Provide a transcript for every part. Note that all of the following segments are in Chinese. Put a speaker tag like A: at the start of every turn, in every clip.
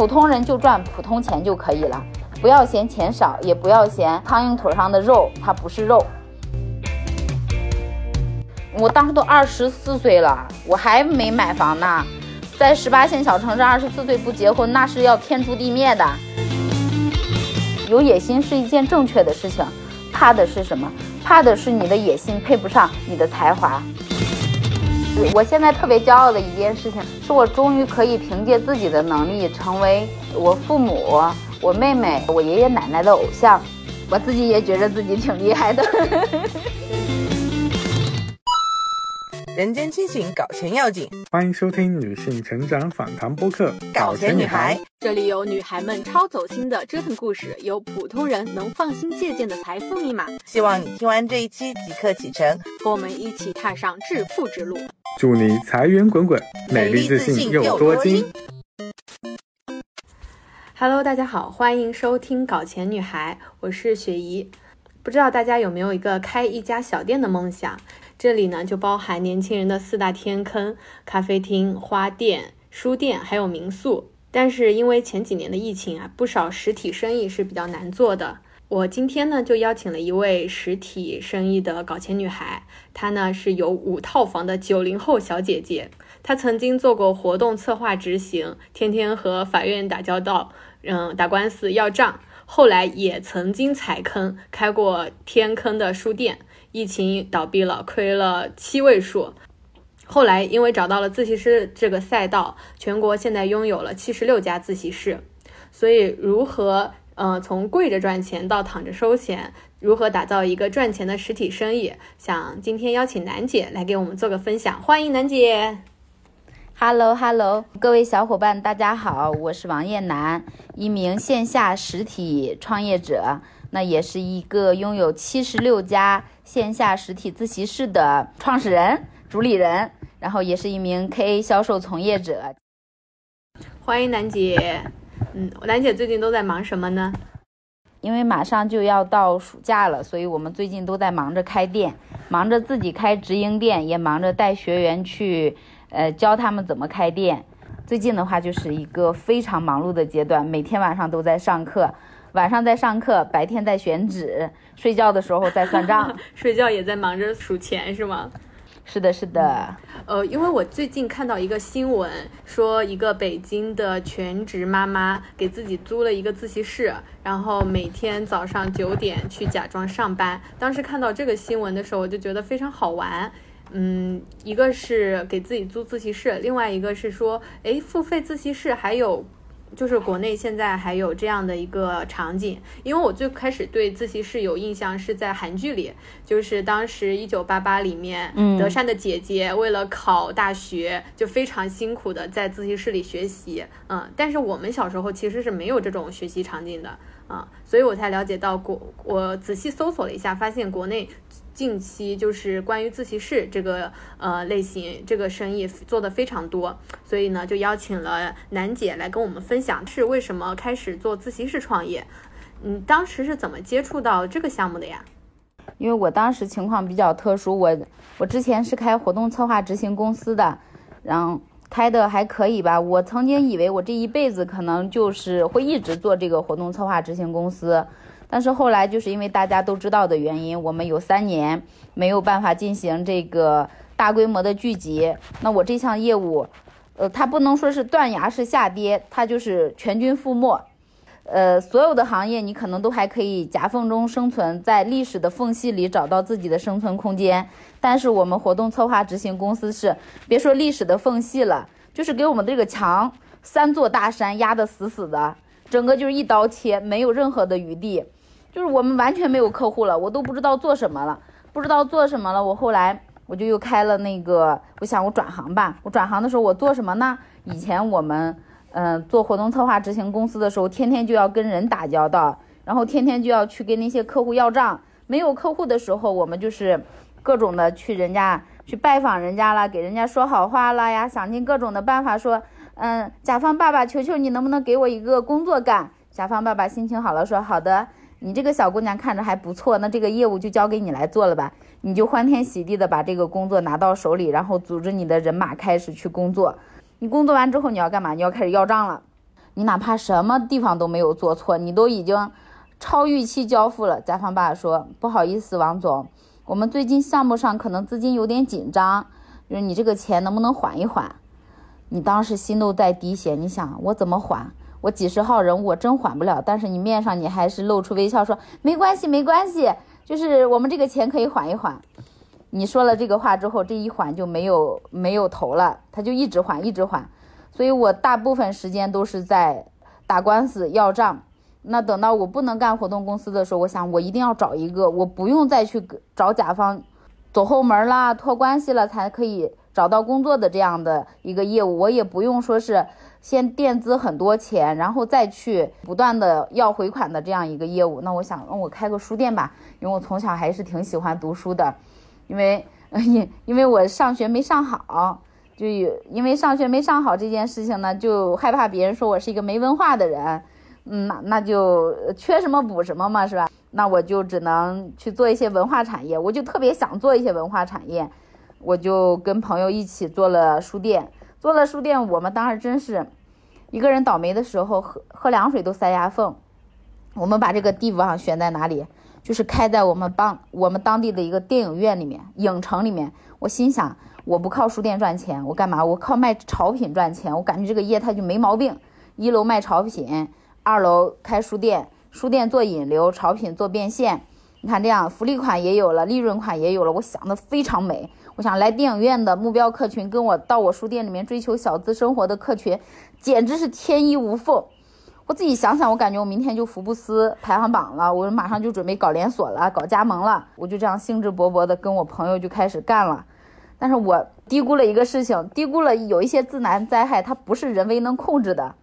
A: 普通人就赚普通钱就可以了，不要嫌钱少，也不要嫌苍蝇腿上的肉它不是肉。我当时都二十四岁了，我还没买房呢，在十八线小城市，二十四岁不结婚那是要天诛地灭的。有野心是一件正确的事情，怕的是什么？怕的是你的野心配不上你的才华。我现在特别骄傲的一件事情，是我终于可以凭借自己的能力，成为我父母、我妹妹、我爷爷奶奶的偶像。我自己也觉得自己挺厉害的。
B: 人间清醒，搞钱要紧。
C: 欢迎收听女性成长访谈播客《
B: 搞钱女孩》，
D: 这里有女孩们超走心的折腾故事，有普通人能放心借鉴的财富密码。
B: 希望你听完这一期即刻启程，
D: 和我们一起踏上致富之路。
C: 祝你财源滚滚，美丽自信又多金。
D: Hello，大家好，欢迎收听《搞钱女孩》，我是雪姨。不知道大家有没有一个开一家小店的梦想？这里呢，就包含年轻人的四大天坑：咖啡厅、花店、书店，还有民宿。但是因为前几年的疫情啊，不少实体生意是比较难做的。我今天呢，就邀请了一位实体生意的搞钱女孩，她呢是有五套房的九零后小姐姐。她曾经做过活动策划执行，天天和法院打交道，嗯，打官司要账。后来也曾经踩坑，开过天坑的书店。疫情倒闭了，亏了七位数。后来因为找到了自习室这个赛道，全国现在拥有了七十六家自习室。所以，如何呃从跪着赚钱到躺着收钱，如何打造一个赚钱的实体生意？想今天邀请楠姐来给我们做个分享。欢迎楠姐。
A: Hello Hello，各位小伙伴，大家好，我是王艳楠，一名线下实体创业者。那也是一个拥有七十六家线下实体自习室的创始人、主理人，然后也是一名 KA 销售从业者。
D: 欢迎楠姐，嗯，兰姐最近都在忙什么呢？
A: 因为马上就要到暑假了，所以我们最近都在忙着开店，忙着自己开直营店，也忙着带学员去，呃，教他们怎么开店。最近的话，就是一个非常忙碌的阶段，每天晚上都在上课。晚上在上课，白天在选址，睡觉的时候在算账，
D: 睡觉也在忙着数钱，是吗？
A: 是的，是的。
D: 呃，因为我最近看到一个新闻，说一个北京的全职妈妈给自己租了一个自习室，然后每天早上九点去假装上班。当时看到这个新闻的时候，我就觉得非常好玩。嗯，一个是给自己租自习室，另外一个是说，哎，付费自习室还有。就是国内现在还有这样的一个场景，因为我最开始对自习室有印象是在韩剧里，就是当时一九八八里面，德善的姐姐为了考大学就非常辛苦的在自习室里学习，嗯，但是我们小时候其实是没有这种学习场景的，啊，所以我才了解到国，我仔细搜索了一下，发现国内。近期就是关于自习室这个呃类型，这个生意做的非常多，所以呢就邀请了楠姐来跟我们分享是为什么开始做自习室创业。嗯，当时是怎么接触到这个项目的呀？
A: 因为我当时情况比较特殊，我我之前是开活动策划执行公司的，然后开的还可以吧。我曾经以为我这一辈子可能就是会一直做这个活动策划执行公司。但是后来就是因为大家都知道的原因，我们有三年没有办法进行这个大规模的聚集。那我这项业务，呃，它不能说是断崖式下跌，它就是全军覆没。呃，所有的行业你可能都还可以夹缝中生存，在历史的缝隙里找到自己的生存空间。但是我们活动策划执行公司是，别说历史的缝隙了，就是给我们这个墙三座大山压得死死的，整个就是一刀切，没有任何的余地。就是我们完全没有客户了，我都不知道做什么了，不知道做什么了。我后来我就又开了那个，我想我转行吧。我转行的时候我做什么呢？以前我们嗯做活动策划执行公司的时候，天天就要跟人打交道，然后天天就要去跟那些客户要账。没有客户的时候，我们就是各种的去人家去拜访人家了，给人家说好话了呀，想尽各种的办法说，嗯，甲方爸爸，求求你能不能给我一个工作干？甲方爸爸心情好了，说好的。你这个小姑娘看着还不错，那这个业务就交给你来做了吧。你就欢天喜地的把这个工作拿到手里，然后组织你的人马开始去工作。你工作完之后你要干嘛？你要开始要账了。你哪怕什么地方都没有做错，你都已经超预期交付了。甲方爸爸说：“不好意思，王总，我们最近项目上可能资金有点紧张，就是你这个钱能不能缓一缓？”你当时心都在滴血，你想我怎么缓？我几十号人，我真缓不了。但是你面上你还是露出微笑，说没关系，没关系，就是我们这个钱可以缓一缓。你说了这个话之后，这一缓就没有没有头了，他就一直缓，一直缓。所以我大部分时间都是在打官司要账。那等到我不能干活动公司的时候，我想我一定要找一个我不用再去找甲方走后门啦、托关系了才可以找到工作的这样的一个业务，我也不用说是先垫资很多钱，然后再去不断的要回款的这样一个业务。那我想，那我开个书店吧，因为我从小还是挺喜欢读书的，因为因 因为我上学没上好。就因为上学没上好这件事情呢，就害怕别人说我是一个没文化的人，嗯，那那就缺什么补什么嘛，是吧？那我就只能去做一些文化产业，我就特别想做一些文化产业，我就跟朋友一起做了书店，做了书店，我们当时真是一个人倒霉的时候喝喝凉水都塞牙缝。我们把这个地方选在哪里？就是开在我们帮我们当地的一个电影院里面，影城里面。我心想。我不靠书店赚钱，我干嘛？我靠卖潮品赚钱。我感觉这个业态就没毛病。一楼卖潮品，二楼开书店，书店做引流，潮品做变现。你看这样，福利款也有了，利润款也有了。我想的非常美。我想来电影院的目标客群，跟我到我书店里面追求小资生活的客群，简直是天衣无缝。我自己想想，我感觉我明天就福布斯排行榜了，我马上就准备搞连锁了，搞加盟了。我就这样兴致勃勃的跟我朋友就开始干了。但是我低估了一个事情，低估了有一些自然灾害，它不是人为能控制的。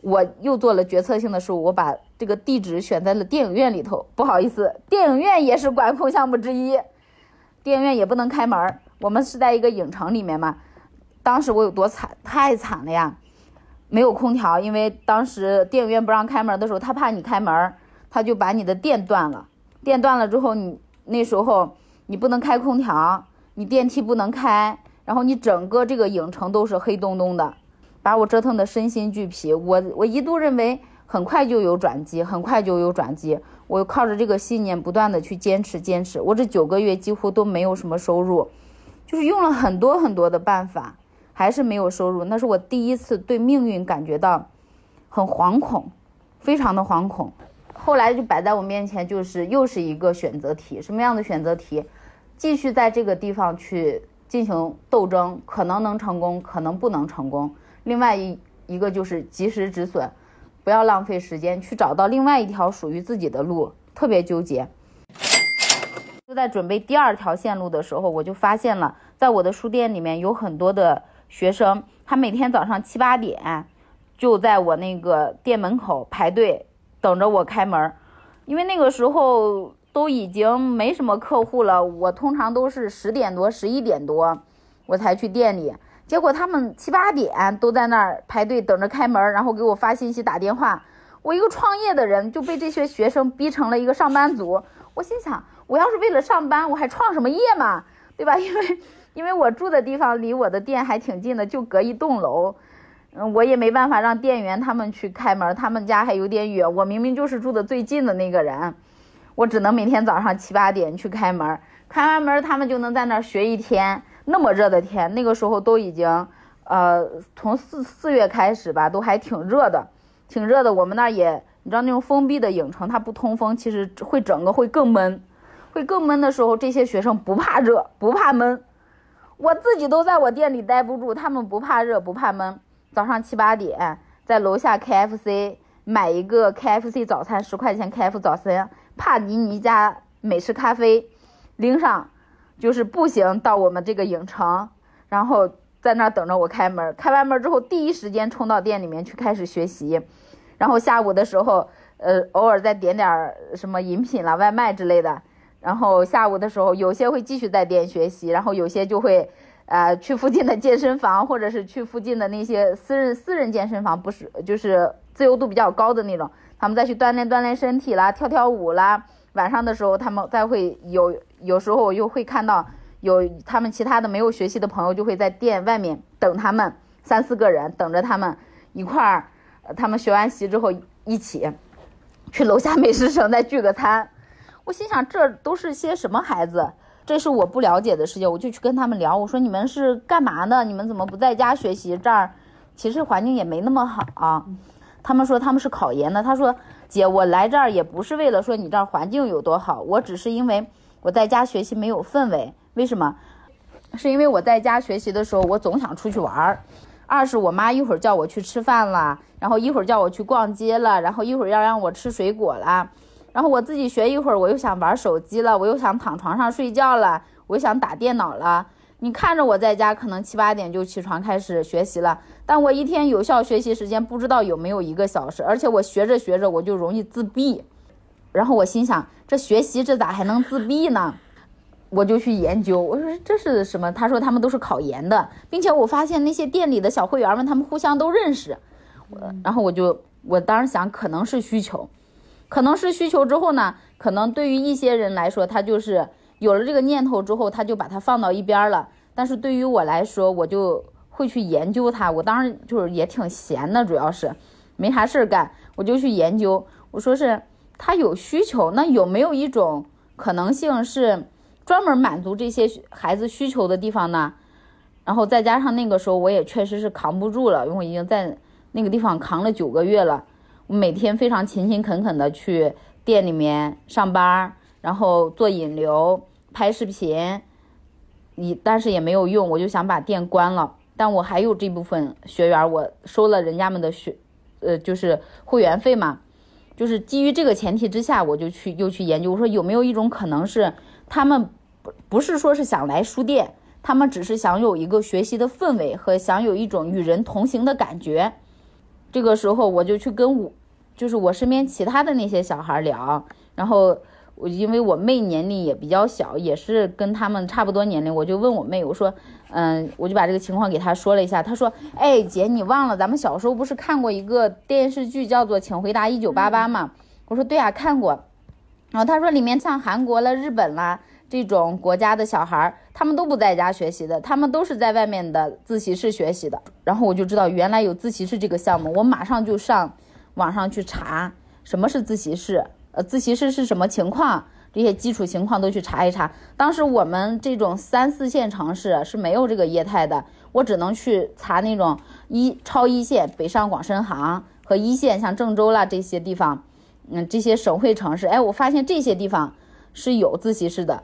A: 我又做了决策性的失误，我把这个地址选在了电影院里头。不好意思，电影院也是管控项目之一，电影院也不能开门。我们是在一个影城里面嘛。当时我有多惨，太惨了呀！没有空调，因为当时电影院不让开门的时候，他怕你开门，他就把你的电断了。电断了之后，你那时候你不能开空调。你电梯不能开，然后你整个这个影城都是黑洞洞的，把我折腾的身心俱疲。我我一度认为很快就有转机，很快就有转机。我靠着这个信念不断的去坚持坚持。我这九个月几乎都没有什么收入，就是用了很多很多的办法，还是没有收入。那是我第一次对命运感觉到很惶恐，非常的惶恐。后来就摆在我面前，就是又是一个选择题，什么样的选择题？继续在这个地方去进行斗争，可能能成功，可能不能成功。另外一一个就是及时止损，不要浪费时间，去找到另外一条属于自己的路。特别纠结。就在准备第二条线路的时候，我就发现了，在我的书店里面有很多的学生，他每天早上七八点就在我那个店门口排队等着我开门，因为那个时候。都已经没什么客户了，我通常都是十点多、十一点多我才去店里，结果他们七八点都在那儿排队等着开门，然后给我发信息、打电话。我一个创业的人就被这些学生逼成了一个上班族。我心想，我要是为了上班，我还创什么业嘛？对吧？因为因为我住的地方离我的店还挺近的，就隔一栋楼。嗯，我也没办法让店员他们去开门，他们家还有点远。我明明就是住的最近的那个人。我只能每天早上七八点去开门，开完门他们就能在那儿学一天。那么热的天，那个时候都已经，呃，从四四月开始吧，都还挺热的，挺热的。我们那儿也，你知道那种封闭的影城，它不通风，其实会整个会更闷，会更闷的时候，这些学生不怕热，不怕闷。我自己都在我店里待不住，他们不怕热，不怕闷。早上七八点在楼下 KFC 买一个 KFC 早餐，十块钱 KF 早餐。帕尼尼加美式咖啡，拎上，就是步行到我们这个影城，然后在那儿等着我开门。开完门之后，第一时间冲到店里面去开始学习，然后下午的时候，呃，偶尔再点点什么饮品啦、外卖之类的。然后下午的时候，有些会继续在店学习，然后有些就会，呃，去附近的健身房，或者是去附近的那些私人私人健身房，不是就是自由度比较高的那种。他们再去锻炼锻炼身体啦，跳跳舞啦。晚上的时候，他们再会有，有时候我又会看到有他们其他的没有学习的朋友，就会在店外面等他们三四个人，等着他们一块儿，他们学完习之后一起去楼下美食城再聚个餐。我心想，这都是些什么孩子？这是我不了解的世界，我就去跟他们聊。我说你们是干嘛的？你们怎么不在家学习？这儿其实环境也没那么好。他们说他们是考研的。他说姐，我来这儿也不是为了说你这儿环境有多好，我只是因为我在家学习没有氛围。为什么？是因为我在家学习的时候，我总想出去玩儿。二是我妈一会儿叫我去吃饭了，然后一会儿叫我去逛街了，然后一会儿要让我吃水果了。然后我自己学一会儿，我又想玩手机了，我又想躺床上睡觉了，我又想打电脑了。你看着我在家，可能七八点就起床开始学习了，但我一天有效学习时间不知道有没有一个小时，而且我学着学着我就容易自闭。然后我心想，这学习这咋还能自闭呢？我就去研究，我说这是什么？他说他们都是考研的，并且我发现那些店里的小会员们，他们互相都认识。我然后我就我当时想，可能是需求。可能是需求之后呢，可能对于一些人来说，他就是有了这个念头之后，他就把它放到一边了。但是对于我来说，我就会去研究它。我当时就是也挺闲的，主要是没啥事儿干，我就去研究。我说是他有需求，那有没有一种可能性是专门满足这些孩子需求的地方呢？然后再加上那个时候我也确实是扛不住了，因为我已经在那个地方扛了九个月了。我每天非常勤勤恳恳的去店里面上班，然后做引流、拍视频，你但是也没有用，我就想把店关了。但我还有这部分学员，我收了人家们的学，呃，就是会员费嘛。就是基于这个前提之下，我就去又去研究，我说有没有一种可能是他们不不是说是想来书店，他们只是想有一个学习的氛围和想有一种与人同行的感觉。这个时候我就去跟我，就是我身边其他的那些小孩聊，然后我因为我妹年龄也比较小，也是跟他们差不多年龄，我就问我妹，我说，嗯，我就把这个情况给她说了一下，她说，哎，姐，你忘了咱们小时候不是看过一个电视剧叫做《请回答一九八八》吗？我说对啊，看过。然后她说里面像韩国了、日本啦这种国家的小孩，他们都不在家学习的，他们都是在外面的自习室学习的。然后我就知道原来有自习室这个项目，我马上就上网上去查什么是自习室，呃，自习室是什么情况，这些基础情况都去查一查。当时我们这种三四线城市是没有这个业态的，我只能去查那种一超一线，北上广深杭和一线，像郑州啦这些地方，嗯，这些省会城市，哎，我发现这些地方是有自习室的。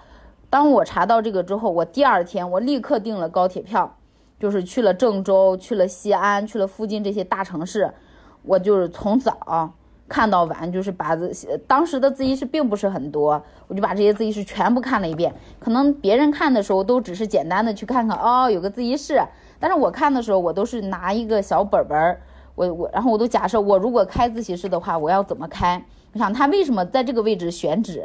A: 当我查到这个之后，我第二天我立刻订了高铁票，就是去了郑州，去了西安，去了附近这些大城市。我就是从早看到晚，就是把自当时的自习室并不是很多，我就把这些自习室全部看了一遍。可能别人看的时候都只是简单的去看看，哦，有个自习室。但是我看的时候，我都是拿一个小本本儿，我我然后我都假设我如果开自习室的话，我要怎么开？我想他为什么在这个位置选址？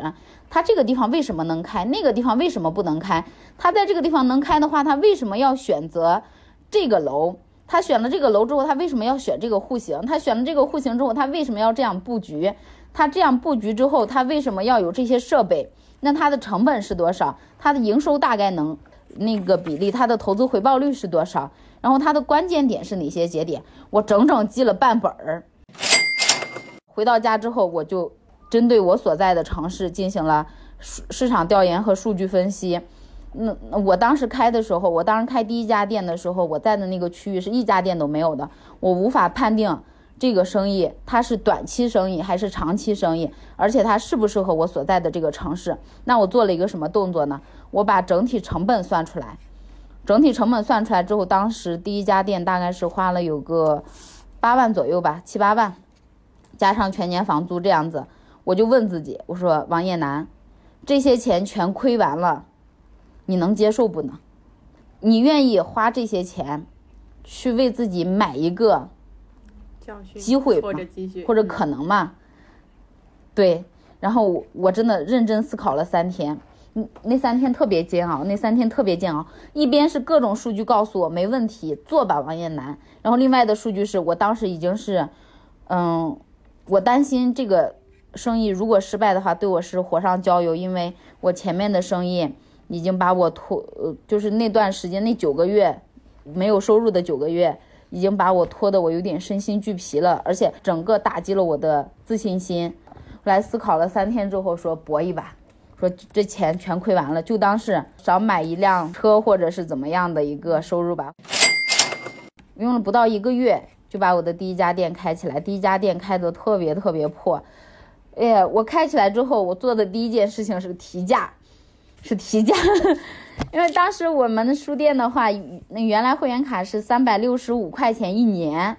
A: 他这个地方为什么能开？那个地方为什么不能开？他在这个地方能开的话，他为什么要选择这个楼？他选了这个楼之后，他为什么要选这个户型？他选了这个户型之后，他为什么要这样布局？他这样布局之后，他为什么要有这些设备？那它的成本是多少？它的营收大概能那个比例？它的投资回报率是多少？然后它的关键点是哪些节点？我整整记了半本儿。回到家之后，我就针对我所在的城市进行了市市场调研和数据分析。那我当时开的时候，我当时开第一家店的时候，我在的那个区域是一家店都没有的，我无法判定这个生意它是短期生意还是长期生意，而且它适不适合我所在的这个城市。那我做了一个什么动作呢？我把整体成本算出来，整体成本算出来之后，当时第一家店大概是花了有个八万左右吧，七八万。加上全年房租这样子，我就问自己，我说王艳楠，这些钱全亏完了，你能接受不呢？你愿意花这些钱，去为自己买一个机会
D: 或者
A: 或者可能吗？对，然后我真的认真思考了三天，嗯，那三天特别煎熬，那三天特别煎熬。一边是各种数据告诉我没问题，做吧，王艳楠。然后另外的数据是我当时已经是，嗯。我担心这个生意如果失败的话，对我是火上浇油，因为我前面的生意已经把我拖，呃，就是那段时间那九个月没有收入的九个月，已经把我拖得我有点身心俱疲了，而且整个打击了我的自信心。后来思考了三天之后，说搏一把，说这钱全亏完了，就当是少买一辆车或者是怎么样的一个收入吧。用了不到一个月，就把我的第一家店开起来。第一家店开得特别特别破，哎呀，我开起来之后，我做的第一件事情是提价，是提价。因为当时我们书店的话，那原来会员卡是三百六十五块钱一年，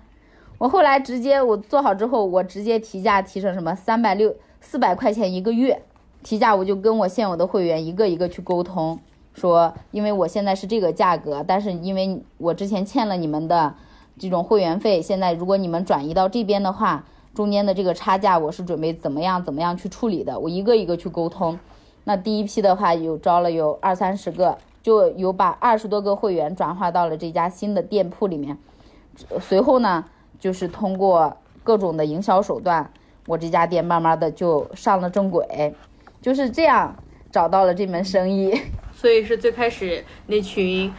A: 我后来直接我做好之后，我直接提价提成什么三百六四百块钱一个月，提价我就跟我现有的会员一个一个去沟通，说因为我现在是这个价格，但是因为我之前欠了你们的这种会员费，现在如果你们转移到这边的话，中间的这个差价我是准备怎么样怎么样去处理的，我一个一个去沟通。那第一批的话有招了有二三十个，就有把二十多个会员转化到了这家新的店铺里面。随后呢，就是通过各种的营销手段，我这家店慢慢的就上了正轨，就是这样找到了这门生意。
D: 所以是最开始那群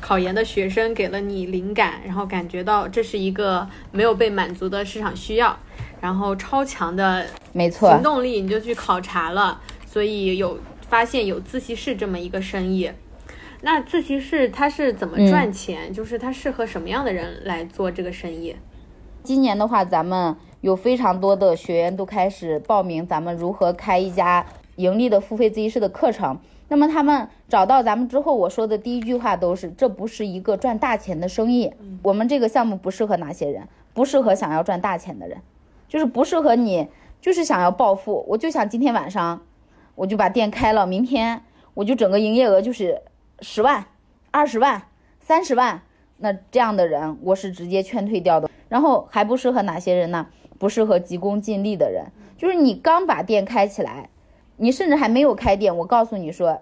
D: 考研的学生给了你灵感，然后感觉到这是一个没有被满足的市场需要，然后超强的
A: 没错
D: 行动力，你就去考察了。所以有发现有自习室这么一个生意，那自习室它是怎么赚钱？就是它适合什么样的人来做这个生意？
A: 今年的话，咱们有非常多的学员都开始报名咱们如何开一家盈利的付费自习室的课程。那么他们找到咱们之后，我说的第一句话都是：这不是一个赚大钱的生意。我们这个项目不适合哪些人？不适合想要赚大钱的人，就是不适合你，就是想要暴富。我就想今天晚上。我就把店开了，明天我就整个营业额就是十万、二十万、三十万，那这样的人我是直接劝退掉的。然后还不适合哪些人呢？不适合急功近利的人，就是你刚把店开起来，你甚至还没有开店，我告诉你说，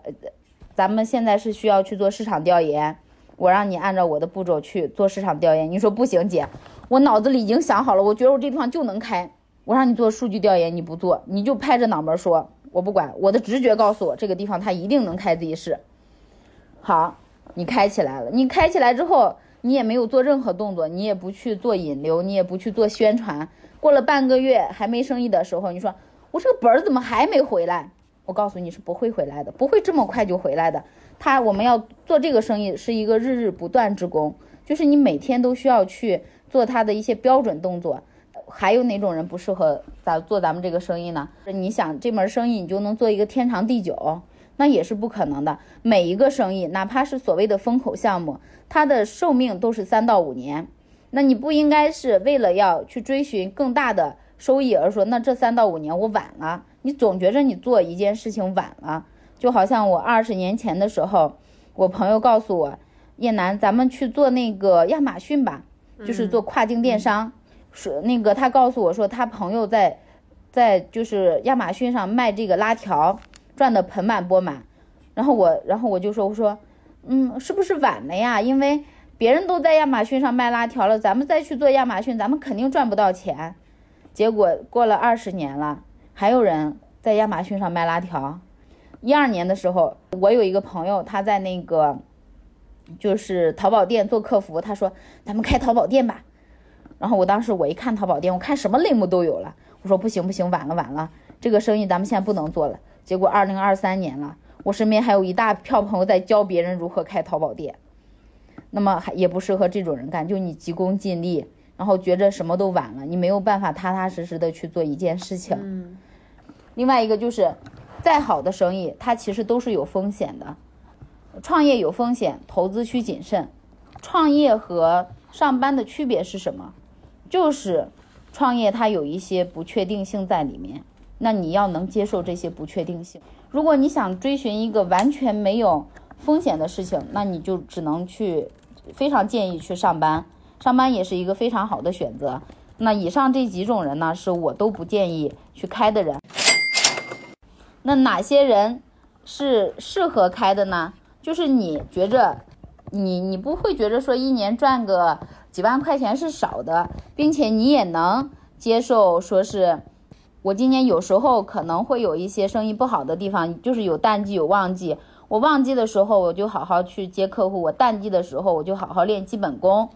A: 咱们现在是需要去做市场调研，我让你按照我的步骤去做市场调研。你说不行，姐，我脑子里已经想好了，我觉得我这地方就能开，我让你做数据调研，你不做，你就拍着脑门说。我不管，我的直觉告诉我这个地方它一定能开自习室。好，你开起来了。你开起来之后，你也没有做任何动作，你也不去做引流，你也不去做宣传。过了半个月还没生意的时候，你说我这个本儿怎么还没回来？我告诉你是不会回来的，不会这么快就回来的。他我们要做这个生意是一个日日不断之功，就是你每天都需要去做它的一些标准动作。还有哪种人不适合咱做咱们这个生意呢？你想这门生意你就能做一个天长地久，那也是不可能的。每一个生意，哪怕是所谓的风口项目，它的寿命都是三到五年。那你不应该是为了要去追寻更大的收益而说，那这三到五年我晚了。你总觉着你做一件事情晚了，就好像我二十年前的时候，我朋友告诉我，叶楠，咱们去做那个亚马逊吧，就是做跨境电商。说那个，他告诉我说，他朋友在，在就是亚马逊上卖这个拉条，赚的盆满钵满。然后我，然后我就说，我说，嗯，是不是晚了呀？因为别人都在亚马逊上卖拉条了，咱们再去做亚马逊，咱们肯定赚不到钱。结果过了二十年了，还有人在亚马逊上卖拉条。一二年的时候，我有一个朋友，他在那个，就是淘宝店做客服，他说，咱们开淘宝店吧。然后我当时我一看淘宝店，我看什么类目都有了。我说不行不行，晚了晚了，这个生意咱们现在不能做了。结果二零二三年了，我身边还有一大票朋友在教别人如何开淘宝店。那么还也不适合这种人干，就你急功近利，然后觉着什么都晚了，你没有办法踏踏实实的去做一件事情。
D: 嗯。
A: 另外一个就是，再好的生意，它其实都是有风险的。创业有风险，投资需谨慎。创业和上班的区别是什么？就是创业，它有一些不确定性在里面，那你要能接受这些不确定性。如果你想追寻一个完全没有风险的事情，那你就只能去，非常建议去上班，上班也是一个非常好的选择。那以上这几种人呢，是我都不建议去开的人。那哪些人是适合开的呢？就是你觉着，你你不会觉着说一年赚个。几万块钱是少的，并且你也能接受，说是我今年有时候可能会有一些生意不好的地方，就是有淡季有旺季。我旺季的时候我就好好去接客户，我淡季的时候我就好好练基本功。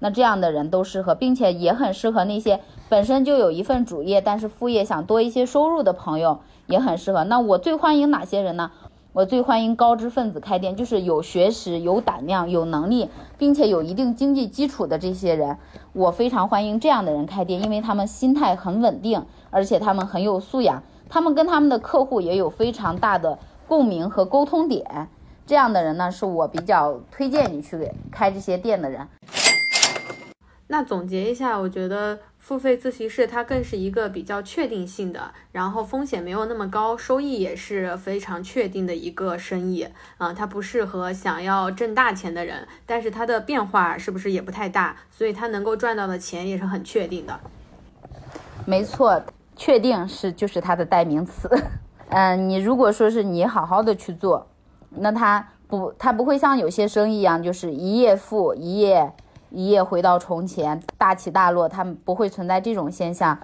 A: 那这样的人都适合，并且也很适合那些本身就有一份主业，但是副业想多一些收入的朋友，也很适合。那我最欢迎哪些人呢？我最欢迎高知分子开店，就是有学识、有胆量、有能力，并且有一定经济基础的这些人，我非常欢迎这样的人开店，因为他们心态很稳定，而且他们很有素养，他们跟他们的客户也有非常大的共鸣和沟通点。这样的人呢，是我比较推荐你去开这些店的人。
D: 那总结一下，我觉得付费自习室它更是一个比较确定性的，然后风险没有那么高，收益也是非常确定的一个生意啊。它不适合想要挣大钱的人，但是它的变化是不是也不太大？所以它能够赚到的钱也是很确定的。
A: 没错，确定是就是它的代名词。嗯，你如果说是你好好的去做。那它不，它不会像有些生意一样，就是一夜富一夜一夜回到从前，大起大落，他们不会存在这种现象。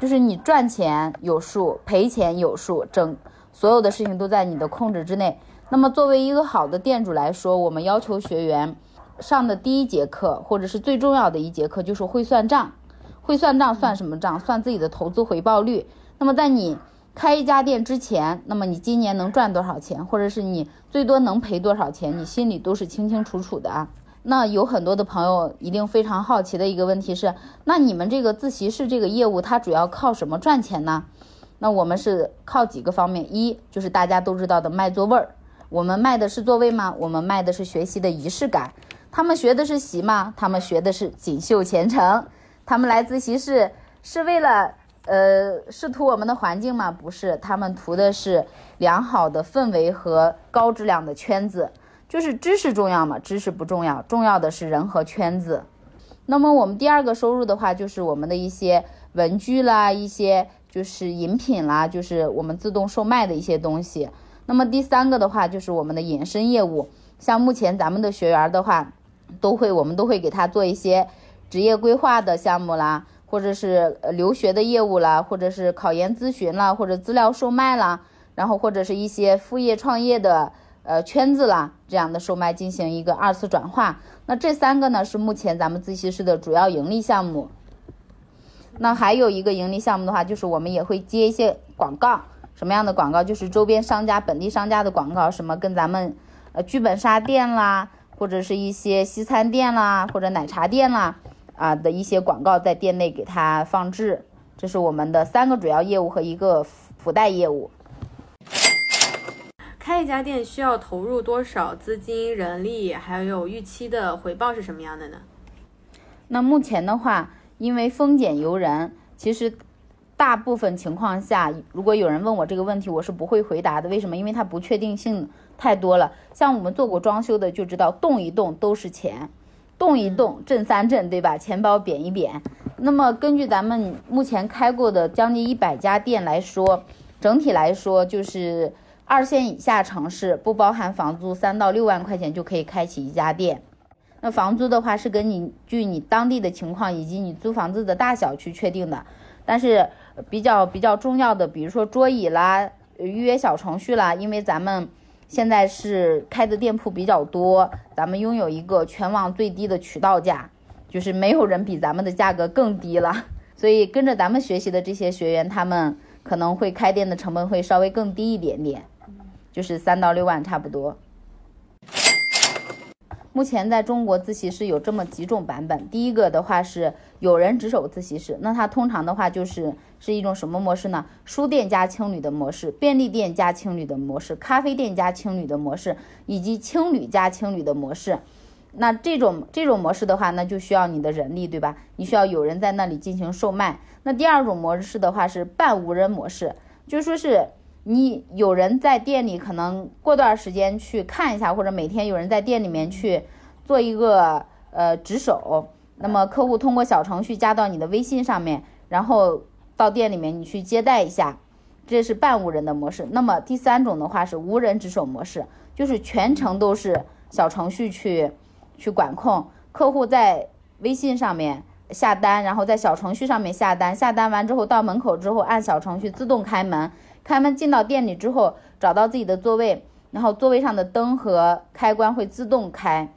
A: 就是你赚钱有数，赔钱有数，整所有的事情都在你的控制之内。那么作为一个好的店主来说，我们要求学员上的第一节课，或者是最重要的一节课，就是会算账。会算账算什么账？算自己的投资回报率。那么在你。开一家店之前，那么你今年能赚多少钱，或者是你最多能赔多少钱，你心里都是清清楚楚的啊。那有很多的朋友一定非常好奇的一个问题是，那你们这个自习室这个业务，它主要靠什么赚钱呢？那我们是靠几个方面，一就是大家都知道的卖座位儿，我们卖的是座位吗？我们卖的是学习的仪式感。他们学的是习吗？他们学的是锦绣前程。他们来自习室是为了。呃，是图我们的环境吗？不是，他们图的是良好的氛围和高质量的圈子。就是知识重要吗？知识不重要，重要的是人和圈子。那么我们第二个收入的话，就是我们的一些文具啦，一些就是饮品啦，就是我们自动售卖的一些东西。那么第三个的话，就是我们的衍生业务。像目前咱们的学员的话，都会我们都会给他做一些职业规划的项目啦。或者是留学的业务啦，或者是考研咨询啦，或者资料售卖啦，然后或者是一些副业创业的呃圈子啦，这样的售卖进行一个二次转化。那这三个呢是目前咱们自习室的主要盈利项目。那还有一个盈利项目的话，就是我们也会接一些广告，什么样的广告？就是周边商家、本地商家的广告，什么跟咱们呃剧本杀店啦，或者是一些西餐店啦，或者奶茶店啦。啊的一些广告在店内给它放置，这是我们的三个主要业务和一个附带业务。
D: 开一家店需要投入多少资金、人力，还有预期的回报是什么样的呢？
A: 那目前的话，因为风险由人，其实大部分情况下，如果有人问我这个问题，我是不会回答的。为什么？因为它不确定性太多了。像我们做过装修的就知道，动一动都是钱。动一动，震三震，对吧？钱包扁一扁。那么根据咱们目前开过的将近一百家店来说，整体来说就是二线以下城市不包含房租，三到六万块钱就可以开启一家店。那房租的话是根据你当地的情况以及你租房子的大小去确定的。但是比较比较重要的，比如说桌椅啦、预约小程序啦，因为咱们。现在是开的店铺比较多，咱们拥有一个全网最低的渠道价，就是没有人比咱们的价格更低了。所以跟着咱们学习的这些学员，他们可能会开店的成本会稍微更低一点点，就是三到六万差不多。目前在中国自习室有这么几种版本，第一个的话是有人值守自习室，那它通常的话就是是一种什么模式呢？书店加青旅的模式，便利店加青旅的模式，咖啡店加青旅的模式，以及青旅加青旅的模式。那这种这种模式的话，那就需要你的人力，对吧？你需要有人在那里进行售卖。那第二种模式的话是半无人模式，就说是。你有人在店里，可能过段时间去看一下，或者每天有人在店里面去做一个呃值守。那么客户通过小程序加到你的微信上面，然后到店里面你去接待一下，这是半无人的模式。那么第三种的话是无人值守模式，就是全程都是小程序去去管控，客户在微信上面下单，然后在小程序上面下单，下单完之后到门口之后按小程序自动开门。他们进到店里之后，找到自己的座位，然后座位上的灯和开关会自动开，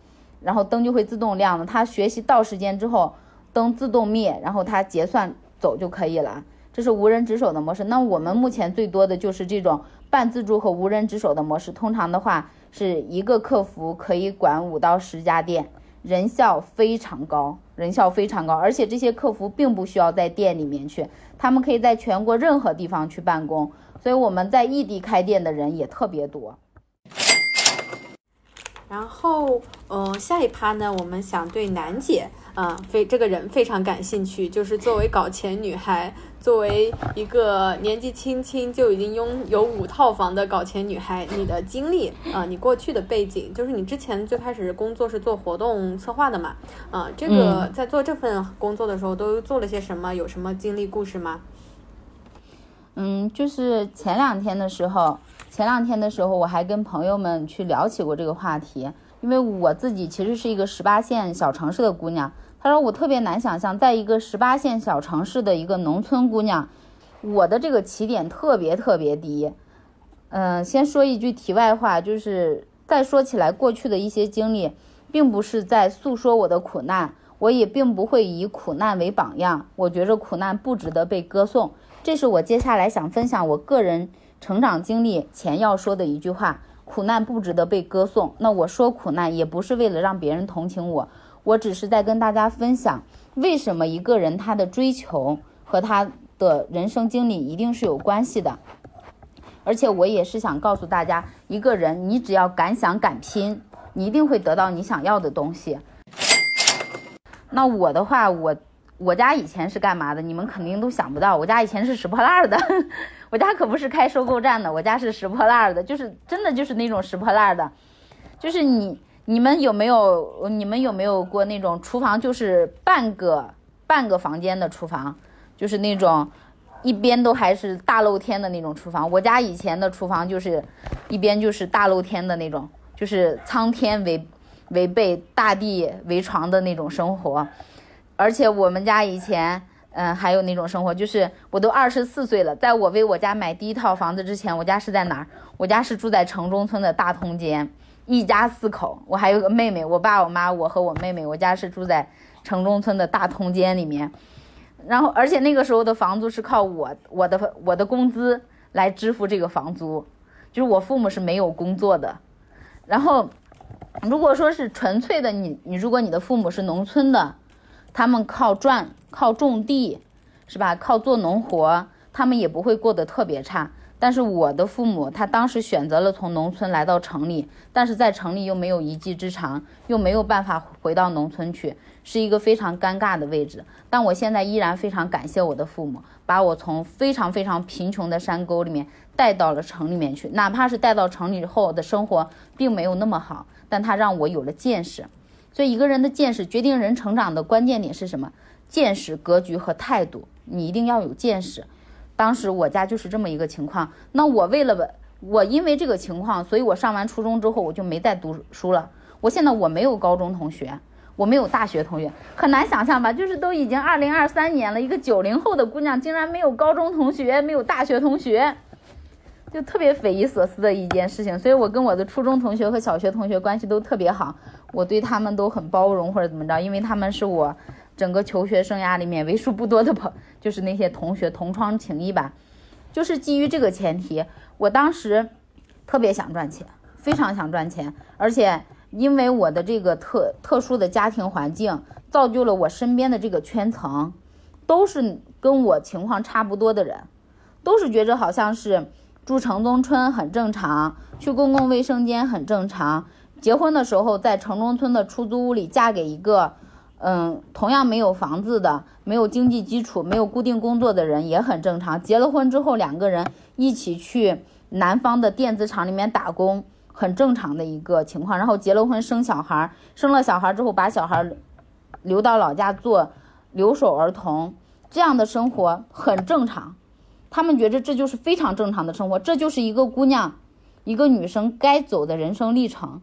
A: 然后灯就会自动亮了。他学习到时间之后，灯自动灭，然后他结算走就可以了。这是无人值守的模式。那我们目前最多的就是这种半自助和无人值守的模式。通常的话，是一个客服可以管五到十家店，人效非常高，人效非常高。而且这些客服并不需要在店里面去，他们可以在全国任何地方去办公。所以我们在异地开店的人也特别多。
D: 然后，呃，下一趴呢，我们想对楠姐，啊，非这个人非常感兴趣，就是作为搞钱女孩，作为一个年纪轻轻就已经拥有五套房的搞钱女孩，你的经历，啊，你过去的背景，就是你之前最开始工作是做活动策划的嘛，啊，这个在做这份工作的时候都做了些什么？有什么经历故事吗？
A: 嗯，嗯就是前两天的时候。前两天的时候，我还跟朋友们去聊起过这个话题，因为我自己其实是一个十八线小城市的姑娘。他说我特别难想象，在一个十八线小城市的一个农村姑娘，我的这个起点特别特别低。嗯，先说一句题外话，就是再说起来过去的一些经历，并不是在诉说我的苦难，我也并不会以苦难为榜样。我觉着苦难不值得被歌颂，这是我接下来想分享我个人。成长经历前要说的一句话：苦难不值得被歌颂。那我说苦难也不是为了让别人同情我，我只是在跟大家分享，为什么一个人他的追求和他的人生经历一定是有关系的。而且我也是想告诉大家，一个人你只要敢想敢拼，你一定会得到你想要的东西。那我的话，我。我家以前是干嘛的？你们肯定都想不到。我家以前是拾破烂的，我家可不是开收购站的，我家是拾破烂的，就是真的就是那种拾破烂的。就是你你们有没有你们有没有过那种厨房就是半个半个房间的厨房，就是那种一边都还是大露天的那种厨房？我家以前的厨房就是一边就是大露天的那种，就是苍天为为被，大地为床的那种生活。而且我们家以前，嗯，还有那种生活，就是我都二十四岁了，在我为我家买第一套房子之前，我家是在哪儿？我家是住在城中村的大通间，一家四口，我还有个妹妹，我爸、我妈、我和我妹妹，我家是住在城中村的大通间里面。然后，而且那个时候的房租是靠我我的我的工资来支付这个房租，就是我父母是没有工作的。然后，如果说是纯粹的你，你如果你的父母是农村的。他们靠赚，靠种地，是吧？靠做农活，他们也不会过得特别差。但是我的父母，他当时选择了从农村来到城里，但是在城里又没有一技之长，又没有办法回到农村去，是一个非常尴尬的位置。但我现在依然非常感谢我的父母，把我从非常非常贫穷的山沟里面带到了城里面去，哪怕是带到城里后的生活并没有那么好，但他让我有了见识。所以，一个人的见识决定人成长的关键点是什么？见识、格局和态度。你一定要有见识。当时我家就是这么一个情况。那我为了我，因为这个情况，所以我上完初中之后我就没再读书了。我现在我没有高中同学，我没有大学同学，很难想象吧？就是都已经二零二三年了，一个九零后的姑娘竟然没有高中同学，没有大学同学。就特别匪夷所思的一件事情，所以我跟我的初中同学和小学同学关系都特别好，我对他们都很包容或者怎么着，因为他们是我整个求学生涯里面为数不多的朋，就是那些同学同窗情谊吧。就是基于这个前提，我当时特别想赚钱，非常想赚钱，而且因为我的这个特特殊的家庭环境，造就了我身边的这个圈层，都是跟我情况差不多的人，都是觉着好像是。住城中村很正常，去公共卫生间很正常。结婚的时候在城中村的出租屋里嫁给一个，嗯，同样没有房子的、没有经济基础、没有固定工作的人也很正常。结了婚之后两个人一起去南方的电子厂里面打工，很正常的一个情况。然后结了婚生小孩，生了小孩之后把小孩留到老家做留守儿童，这样的生活很正常。他们觉得这就是非常正常的生活，这就是一个姑娘，一个女生该走的人生历程，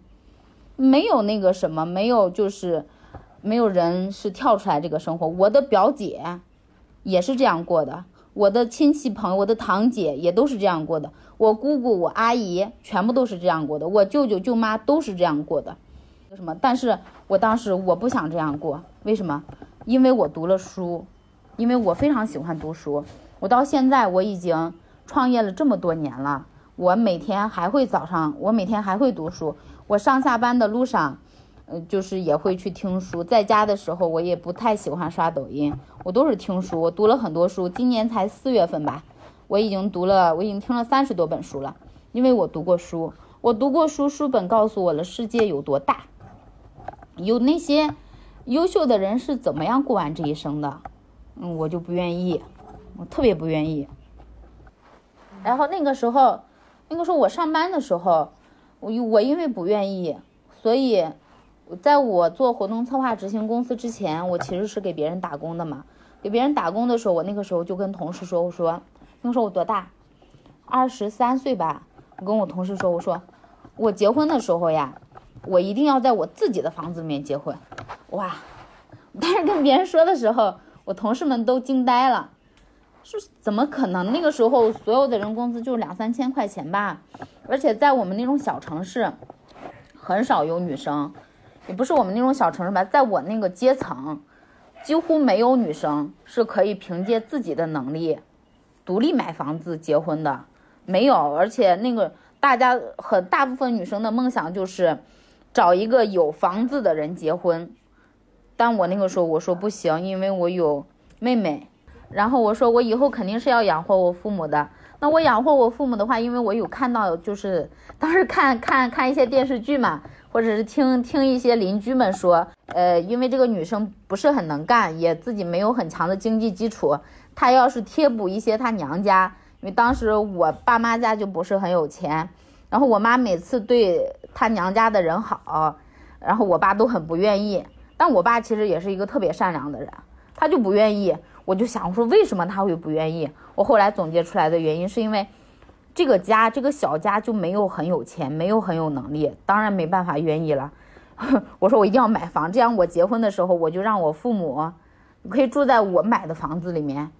A: 没有那个什么，没有就是没有人是跳出来这个生活。我的表姐也是这样过的，我的亲戚朋友，我的堂姐也都是这样过的，我姑姑、我阿姨全部都是这样过的，我舅舅、舅妈都是这样过的。什么？但是我当时我不想这样过，为什么？因为我读了书，因为我非常喜欢读书。我到现在我已经创业了这么多年了，我每天还会早上，我每天还会读书。我上下班的路上，嗯，就是也会去听书。在家的时候，我也不太喜欢刷抖音，我都是听书。我读了很多书，今年才四月份吧，我已经读了，我已经听了三十多本书了，因为我读过书。我读过书，书本告诉我了世界有多大，有那些优秀的人是怎么样过完这一生的，嗯，我就不愿意，我特别不愿意。然后那个时候，那个时候我上班的时候，我我因为不愿意，所以在我做活动策划执行公司之前，我其实是给别人打工的嘛。给别人打工的时候，我那个时候就跟同事说，我说那个时候我多大，二十三岁吧。我跟我同事说，我说。我结婚的时候呀，我一定要在我自己的房子里面结婚，哇！但是跟别人说的时候，我同事们都惊呆了，是怎么可能？那个时候所有的人工资就两三千块钱吧，而且在我们那种小城市，很少有女生，也不是我们那种小城市吧，在我那个阶层，几乎没有女生是可以凭借自己的能力，独立买房子结婚的，没有，而且那个。大家很大部分女生的梦想就是找一个有房子的人结婚，但我那个时候我说不行，因为我有妹妹，然后我说我以后肯定是要养活我父母的。那我养活我父母的话，因为我有看到，就是当时看看看一些电视剧嘛，或者是听听一些邻居们说，呃，因为这个女生不是很能干，也自己没有很强的经济基础，她要是贴补一些她娘家。因为当时我爸妈家就不是很有钱，然后我妈每次对她娘家的人好，然后我爸都很不愿意。但我爸其实也是一个特别善良的人，他就不愿意。我就想，我说为什么他会不愿意？我后来总结出来的原因是因为这个家这个小家就没有很有钱，没有很有能力，当然没办法愿意了。我说我一定要买房，这样我结婚的时候我就让我父母可以住在我买的房子里面。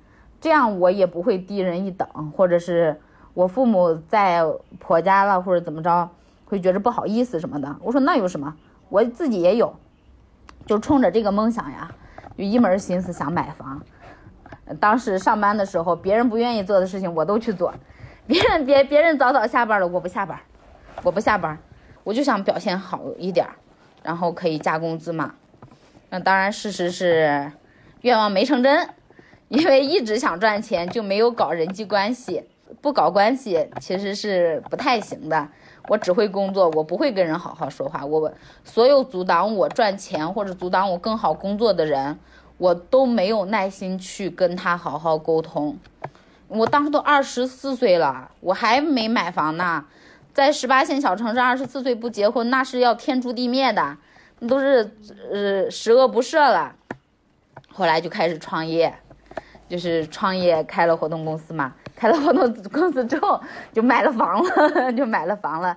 A: 这样我也不会低人一等，或者是我父母在婆家了，或者怎么着，会觉着不好意思什么的。我说那有什么，我自己也有，就冲着这个梦想呀，就一门心思想买房。当时上班的时候，别人不愿意做的事情我都去做，别人别别人早早下班了，我不下班，我不下班，我就想表现好一点，然后可以加工资嘛。那当然，事实是愿望没成真。因为一直想赚钱，就没有搞人际关系。不搞关系其实是不太行的。我只会工作，我不会跟人好好说话。我所有阻挡我赚钱或者阻挡我更好工作的人，我都没有耐心去跟他好好沟通。我当时都二十四岁了，我还没买房呢。在十八线小城市，二十四岁不结婚那是要天诛地灭的，那都是呃十恶不赦了。后来就开始创业。就是创业开了活动公司嘛，开了活动公司之后就买了房了，就买了房了，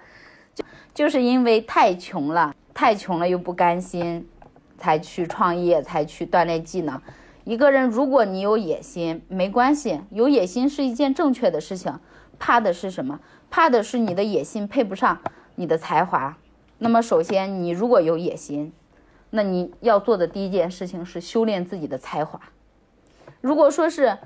A: 就就是因为太穷了，太穷了又不甘心，才去创业，才去锻炼技能。一个人如果你有野心，没关系，有野心是一件正确的事情。怕的是什么？怕的是你的野心配不上你的才华。那么首先，你如果有野心，那你要做的第一件事情是修炼自己的才华。如果说是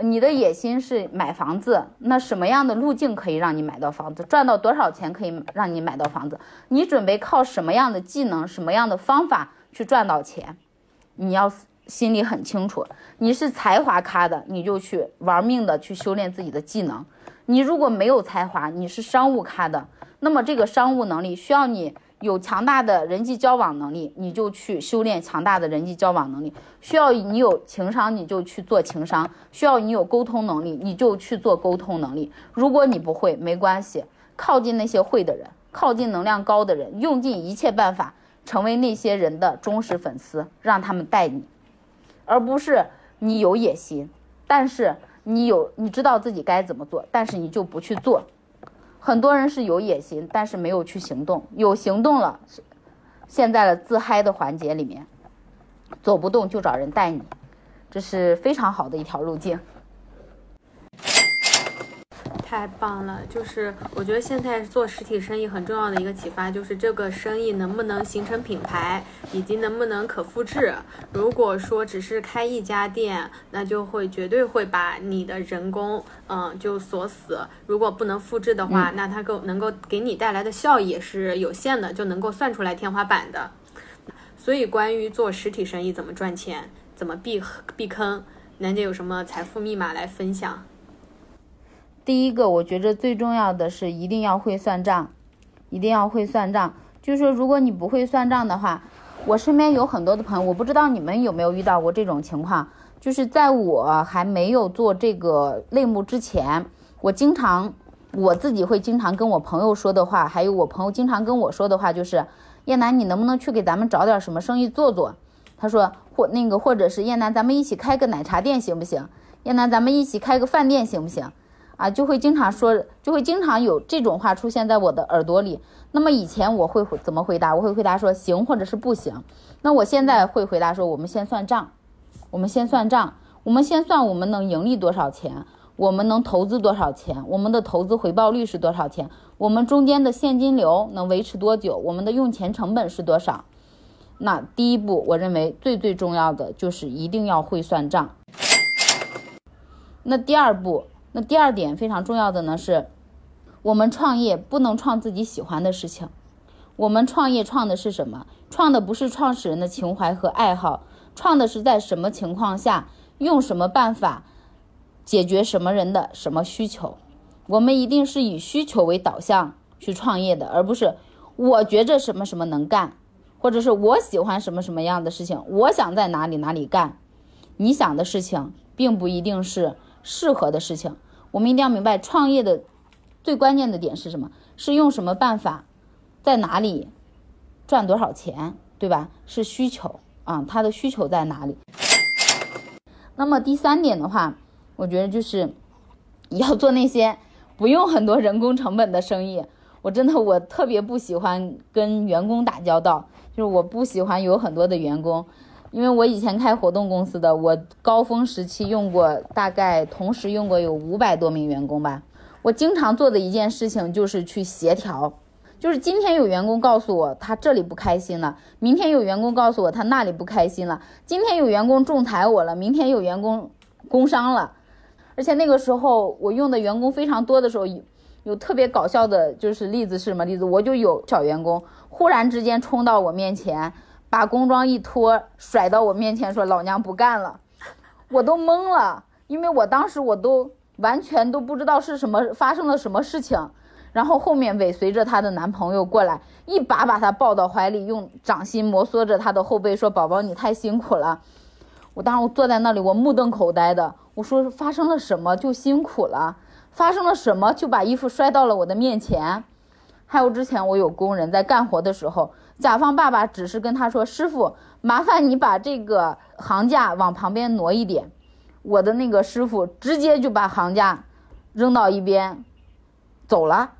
A: 你的野心是买房子，那什么样的路径可以让你买到房子？赚到多少钱可以让你买到房子？你准备靠什么样的技能、什么样的方法去赚到钱？你要心里很清楚。你是才华咖的，你就去玩命的去修炼自己的技能；你如果没有才华，你是商务咖的，那么这个商务能力需要你。有强大的人际交往能力，你就去修炼强大的人际交往能力；需要你有情商，你就去做情商；需要你有沟通能力，你就去做沟通能力。如果你不会，没关系，靠近那些会的人，靠近能量高的人，用尽一切办法成为那些人的忠实粉丝，让他们带你，而不是你有野心，但是你有你知道自己该怎么做，但是你就不去做。很多人是有野心，但是没有去行动；有行动了，现在的自嗨的环节里面，走不动就找人带你，这是非常好的一条路径。
D: 太太棒了！就是我觉得现在做实体生意很重要的一个启发，就是这个生意能不能形成品牌，以及能不能可复制。如果说只是开一家店，那就会绝对会把你的人工，嗯，就锁死。如果不能复制的话，那它够能够给你带来的效益也是有限的，就能够算出来天花板的。所以，关于做实体生意怎么赚钱，怎么避避坑，楠姐有什么财富密码来分享？
A: 第一个，我觉着最重要的是一定要会算账，一定要会算账。就是说，如果你不会算账的话，我身边有很多的朋友，我不知道你们有没有遇到过这种情况。就是在我还没有做这个类目之前，我经常我自己会经常跟我朋友说的话，还有我朋友经常跟我说的话，就是燕南，你能不能去给咱们找点什么生意做做？他说或那个或者是燕南，咱们一起开个奶茶店行不行？燕南，咱们一起开个饭店行不行？啊，就会经常说，就会经常有这种话出现在我的耳朵里。那么以前我会怎么回答？我会回答说行，或者是不行。那我现在会回答说，我们先算账，我们先算账，我们先算我们能盈利多少钱，我们能投资多少钱，我们的投资回报率是多少钱，我们中间的现金流能维持多久，我们的用钱成本是多少。那第一步，我认为最最重要的就是一定要会算账。那第二步。那第二点非常重要的呢是，我们创业不能创自己喜欢的事情。我们创业创的是什么？创的不是创始人的情怀和爱好，创的是在什么情况下用什么办法解决什么人的什么需求。我们一定是以需求为导向去创业的，而不是我觉着什么什么能干，或者是我喜欢什么什么样的事情，我想在哪里哪里干。你想的事情并不一定是适合的事情。我们一定要明白，创业的最关键的点是什么？是用什么办法，在哪里赚多少钱，对吧？是需求啊，他的需求在哪里？那么第三点的话，我觉得就是 要做那些不用很多人工成本的生意。我真的我特别不喜欢跟员工打交道，就是我不喜欢有很多的员工。因为我以前开活动公司的，我高峰时期用过，大概同时用过有五百多名员工吧。我经常做的一件事情就是去协调，就是今天有员工告诉我他这里不开心了，明天有员工告诉我他那里不开心了，今天有员工仲裁我了，明天有员工工伤了，而且那个时候我用的员工非常多的时候，有特别搞笑的，就是例子是什么例子？我就有小员工忽然之间冲到我面前。把工装一脱，甩到我面前说：“老娘不干了！”我都懵了，因为我当时我都完全都不知道是什么发生了什么事情。然后后面尾随着她的男朋友过来，一把把她抱到怀里，用掌心摩挲着她的后背，说：“宝宝，你太辛苦了。”我当时我坐在那里，我目瞪口呆的，我说：“发生了什么就辛苦了？发生了什么就把衣服摔到了我的面前？”还有之前我有工人在干活的时候。甲方爸爸只是跟他说：“师傅，麻烦你把这个行架往旁边挪一点。”我的那个师傅直接就把行架扔到一边，走了，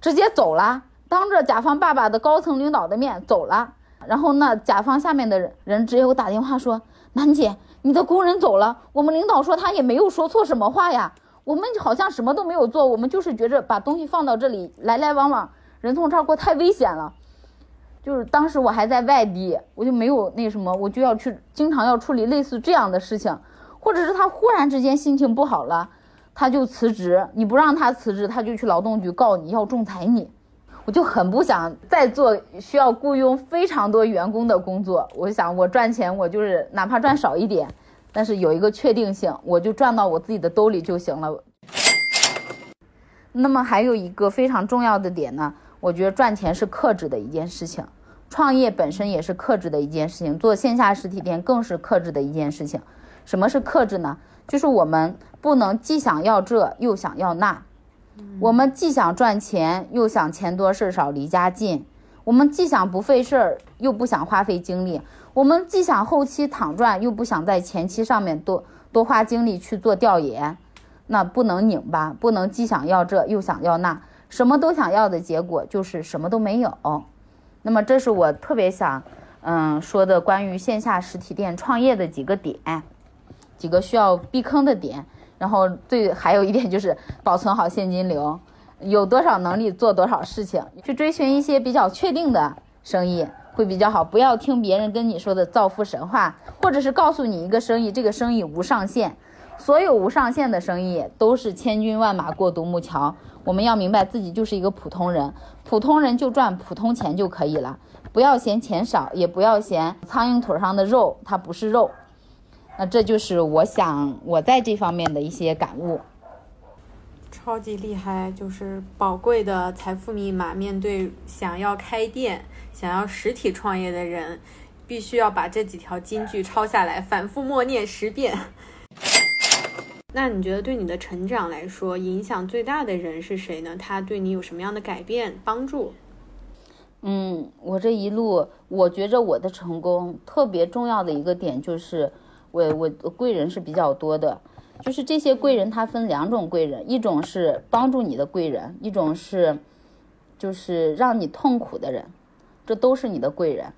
A: 直接走了，当着甲方爸爸的高层领导的面走了。然后那，甲方下面的人人直接给我打电话说：“楠姐，你的工人走了，我们领导说他也没有说错什么话呀，我们好像什么都没有做，我们就是觉着把东西放到这里来来往往人从这儿过太危险了。”就是当时我还在外地，我就没有那什么，我就要去经常要处理类似这样的事情，或者是他忽然之间心情不好了，他就辞职，你不让他辞职，他就去劳动局告你要仲裁你，我就很不想再做需要雇佣非常多员工的工作。我想我赚钱，我就是哪怕赚少一点，但是有一个确定性，我就赚到我自己的兜里就行了。那么还有一个非常重要的点呢，我觉得赚钱是克制的一件事情。创业本身也是克制的一件事情，做线下实体店更是克制的一件事情。什么是克制呢？就是我们不能既想要这又想要那，我们既想赚钱又想钱多事少离家近，我们既想不费事儿又不想花费精力，我们既想后期躺赚又不想在前期上面多多花精力去做调研，那不能拧巴，不能既想要这又想要那，什么都想要的结果就是什么都没有。那么，这是我特别想，嗯，说的关于线下实体店创业的几个点，几个需要避坑的点。然后最还有一点就是保存好现金流，有多少能力做多少事情，去追寻一些比较确定的生意会比较好。不要听别人跟你说的造富神话，或者是告诉你一个生意，这个生意无上限。所有无上限的生意都是千军万马过独木桥。我们要明白自己就是一个普通人，普通人就赚普通钱就可以了。不要嫌钱少，也不要嫌苍蝇腿上的肉它不是肉。那这就是我想我在这方面的一些感悟。
D: 超级厉害，就是宝贵的财富密码。面对想要开店、想要实体创业的人，必须要把这几条金句抄下来，反复默念十遍。那你觉得对你的成长来说，影响最大的人是谁呢？他对你有什么样的改变、帮助？
A: 嗯，我这一路，我觉着我的成功特别重要的一个点就是。我我贵人是比较多的，就是这些贵人，他分两种贵人，一种是帮助你的贵人，一种是就是让你痛苦的人，这都是你的贵人。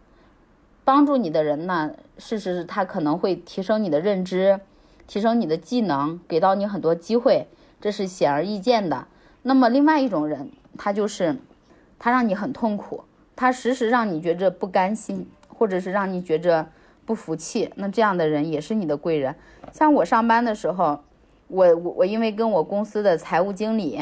A: 帮助你的人呢，事实是他可能会提升你的认知，提升你的技能，给到你很多机会，这是显而易见的。那么另外一种人，他就是他让你很痛苦，他时时让你觉着不甘心，或者是让你觉着。不服气，那这样的人也是你的贵人。像我上班的时候，我我我因为跟我公司的财务经理，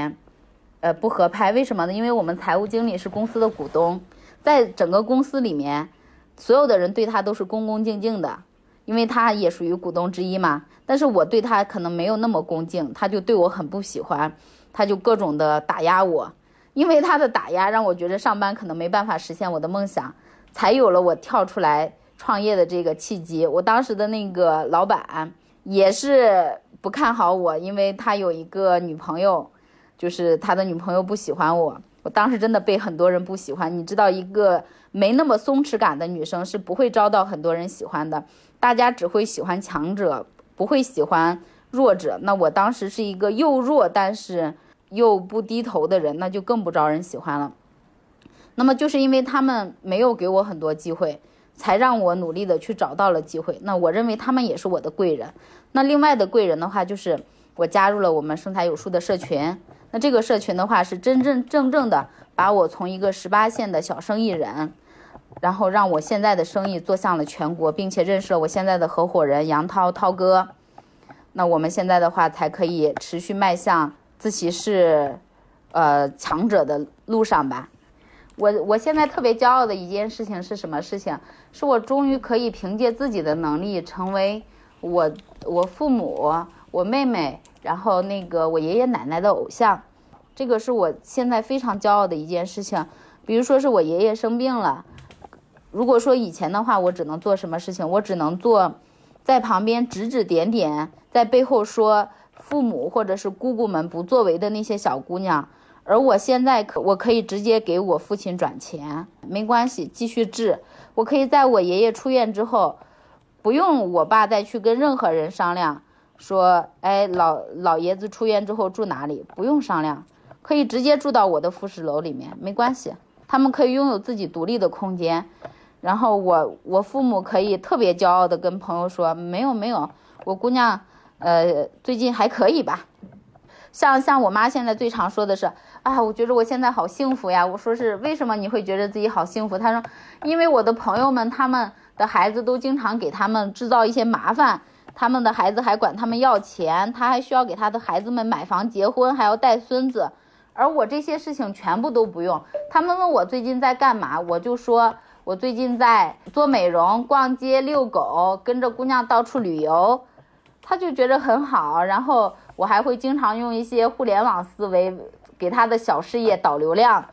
A: 呃不合拍，为什么呢？因为我们财务经理是公司的股东，在整个公司里面，所有的人对他都是恭恭敬敬的，因为他也属于股东之一嘛。但是我对他可能没有那么恭敬，他就对我很不喜欢，他就各种的打压我。因为他的打压，让我觉得上班可能没办法实现我的梦想，才有了我跳出来。创业的这个契机，我当时的那个老板也是不看好我，因为他有一个女朋友，就是他的女朋友不喜欢我。我当时真的被很多人不喜欢。你知道，一个没那么松弛感的女生是不会招到很多人喜欢的，大家只会喜欢强者，不会喜欢弱者。那我当时是一个又弱但是又不低头的人，那就更不招人喜欢了。那么就是因为他们没有给我很多机会。才让我努力的去找到了机会。那我认为他们也是我的贵人。那另外的贵人的话，就是我加入了我们生财有术的社群。那这个社群的话，是真真正正的把我从一个十八线的小生意人，然后让我现在的生意做向了全国，并且认识了我现在的合伙人杨涛涛哥。那我们现在的话，才可以持续迈向自习室，呃，强者的路上吧。我我现在特别骄傲的一件事情是什么事情？是我终于可以凭借自己的能力，成为我我父母、我妹妹，然后那个我爷爷奶奶的偶像。这个是我现在非常骄傲的一件事情。比如说是我爷爷生病了，如果说以前的话，我只能做什么事情？我只能做在旁边指指点点，在背后说父母或者是姑姑们不作为的那些小姑娘。而我现在可我可以直接给我父亲转钱，没关系，继续治。我可以在我爷爷出院之后，不用我爸再去跟任何人商量，说，哎，老老爷子出院之后住哪里？不用商量，可以直接住到我的复式楼里面，没关系。他们可以拥有自己独立的空间，然后我我父母可以特别骄傲的跟朋友说，没有没有，我姑娘，呃，最近还可以吧。像像我妈现在最常说的是。啊，我觉得我现在好幸福呀！我说是为什么你会觉得自己好幸福？他说，因为我的朋友们他们的孩子都经常给他们制造一些麻烦，他们的孩子还管他们要钱，他还需要给他的孩子们买房、结婚，还要带孙子，而我这些事情全部都不用。他们问我最近在干嘛，我就说我最近在做美容、逛街、遛狗，跟着姑娘到处旅游，他就觉得很好。然后我还会经常用一些互联网思维。给他的小事业导流量，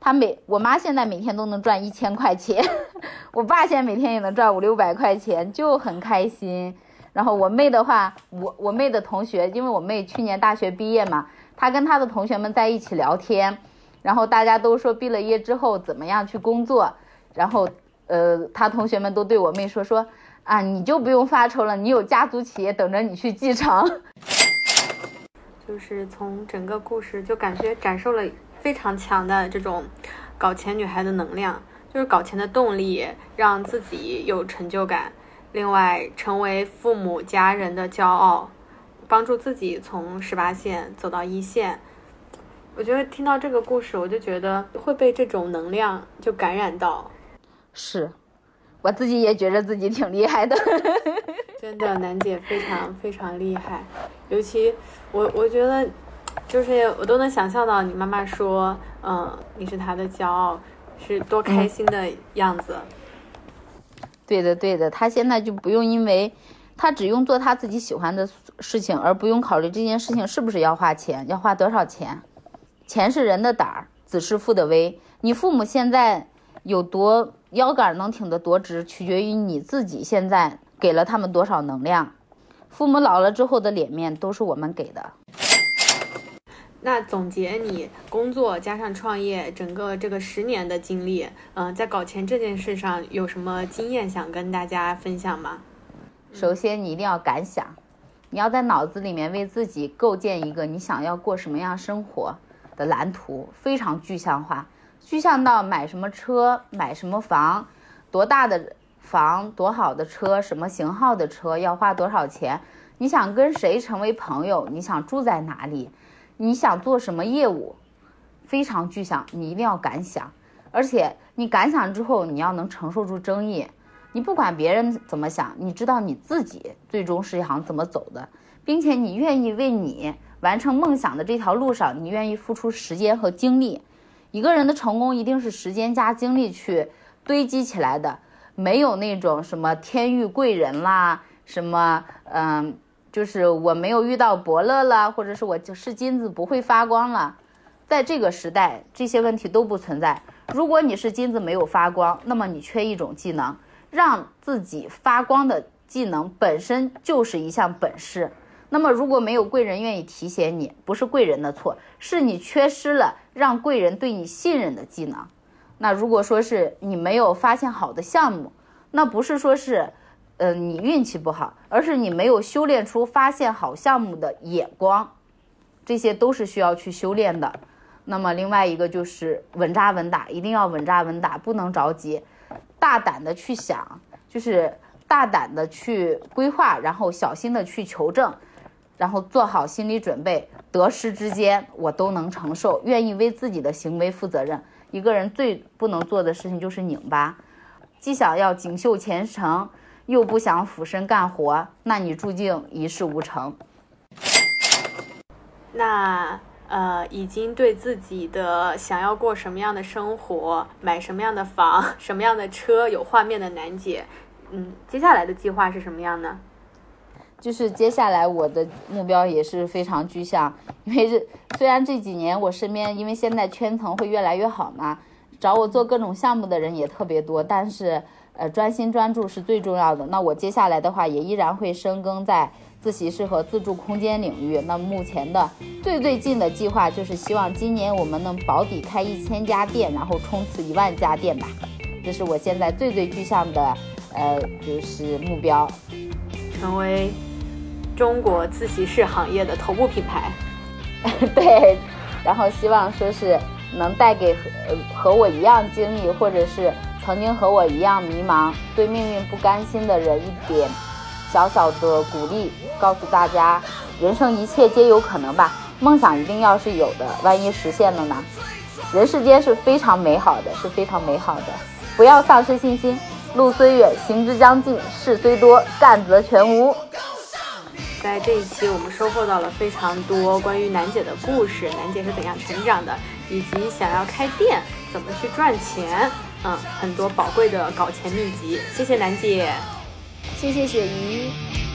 A: 他每我妈现在每天都能赚一千块钱，我爸现在每天也能赚五六百块钱，就很开心。然后我妹的话，我我妹的同学，因为我妹去年大学毕业嘛，她跟她的同学们在一起聊天，然后大家都说毕了业之后怎么样去工作，然后呃，他同学们都对我妹说说啊，你就不用发愁了，你有家族企业等着你去继承。
D: 就是从整个故事就感觉感受了非常强的这种搞钱女孩的能量，就是搞钱的动力，让自己有成就感，另外成为父母家人的骄傲，帮助自己从十八线走到一线。我觉得听到这个故事，我就觉得会被这种能量就感染到。
A: 是，我自己也觉得自己挺厉害的。
D: 真的，楠姐非常非常厉害。尤其我，我觉得就是我都能想象到你妈妈说，嗯，你是她的骄傲，是多开心的样子。
A: 对的，对的，她现在就不用因为。他只用做他自己喜欢的事情，而不用考虑这件事情是不是要花钱，要花多少钱。钱是人的胆儿，子是父的威。你父母现在有多腰杆能挺得多直，取决于你自己现在给了他们多少能量。父母老了之后的脸面都是我们给的。
D: 那总结你工作加上创业整个这个十年的经历，嗯，在搞钱这件事上有什么经验想跟大家分享吗？
A: 首先，你一定要敢想，你要在脑子里面为自己构建一个你想要过什么样生活的蓝图，非常具象化，具象到买什么车、买什么房、多大的房、多好的车、什么型号的车要花多少钱，你想跟谁成为朋友，你想住在哪里，你想做什么业务，非常具象，你一定要敢想，而且你敢想之后，你要能承受住争议。你不管别人怎么想，你知道你自己最终是想怎么走的，并且你愿意为你完成梦想的这条路上，你愿意付出时间和精力。一个人的成功一定是时间加精力去堆积起来的，没有那种什么天遇贵人啦，什么嗯，就是我没有遇到伯乐啦，或者是我就是金子不会发光了，在这个时代这些问题都不存在。如果你是金子没有发光，那么你缺一种技能。让自己发光的技能本身就是一项本事。那么，如果没有贵人愿意提携你，不是贵人的错，是你缺失了让贵人对你信任的技能。那如果说是你没有发现好的项目，那不是说是，呃，你运气不好，而是你没有修炼出发现好项目的眼光。这些都是需要去修炼的。那么，另外一个就是稳扎稳打，一定要稳扎稳打，不能着急。大胆的去想，就是大胆的去规划，然后小心的去求证，然后做好心理准备，得失之间我都能承受，愿意为自己的行为负责任。一个人最不能做的事情就是拧巴，既想要锦绣前程，又不想俯身干活，那你注定一事无成。
D: 那。呃，已经对自己的想要过什么样的生活、买什么样的房、什么样的车有画面的楠姐，嗯，接下来的计划是什么样呢？
A: 就是接下来我的目标也是非常具象，因为这虽然这几年我身边因为现在圈层会越来越好嘛，找我做各种项目的人也特别多，但是呃，专心专注是最重要的。那我接下来的话也依然会深耕在。自习室和自助空间领域，那目前的最最近的计划就是希望今年我们能保底开一千家店，然后冲刺一万家店吧。这是我现在最最具象的，呃，就是目标，
D: 成为中国自习室行业的头部品牌。
A: 对，然后希望说是能带给和和我一样经历，或者是曾经和我一样迷茫、对命运不甘心的人一点。小小的鼓励，告诉大家，人生一切皆有可能吧。梦想一定要是有的，万一实现了呢？人世间是非常美好的，是非常美好的，不要丧失信心。路虽远，行之将尽；事虽多，干则全无。
D: 在这一期，我们收获到了非常多关于楠姐的故事，楠姐是怎样成长的，以及想要开店怎么去赚钱，嗯，很多宝贵的搞钱秘籍。谢谢楠姐。
A: 谢谢雪姨。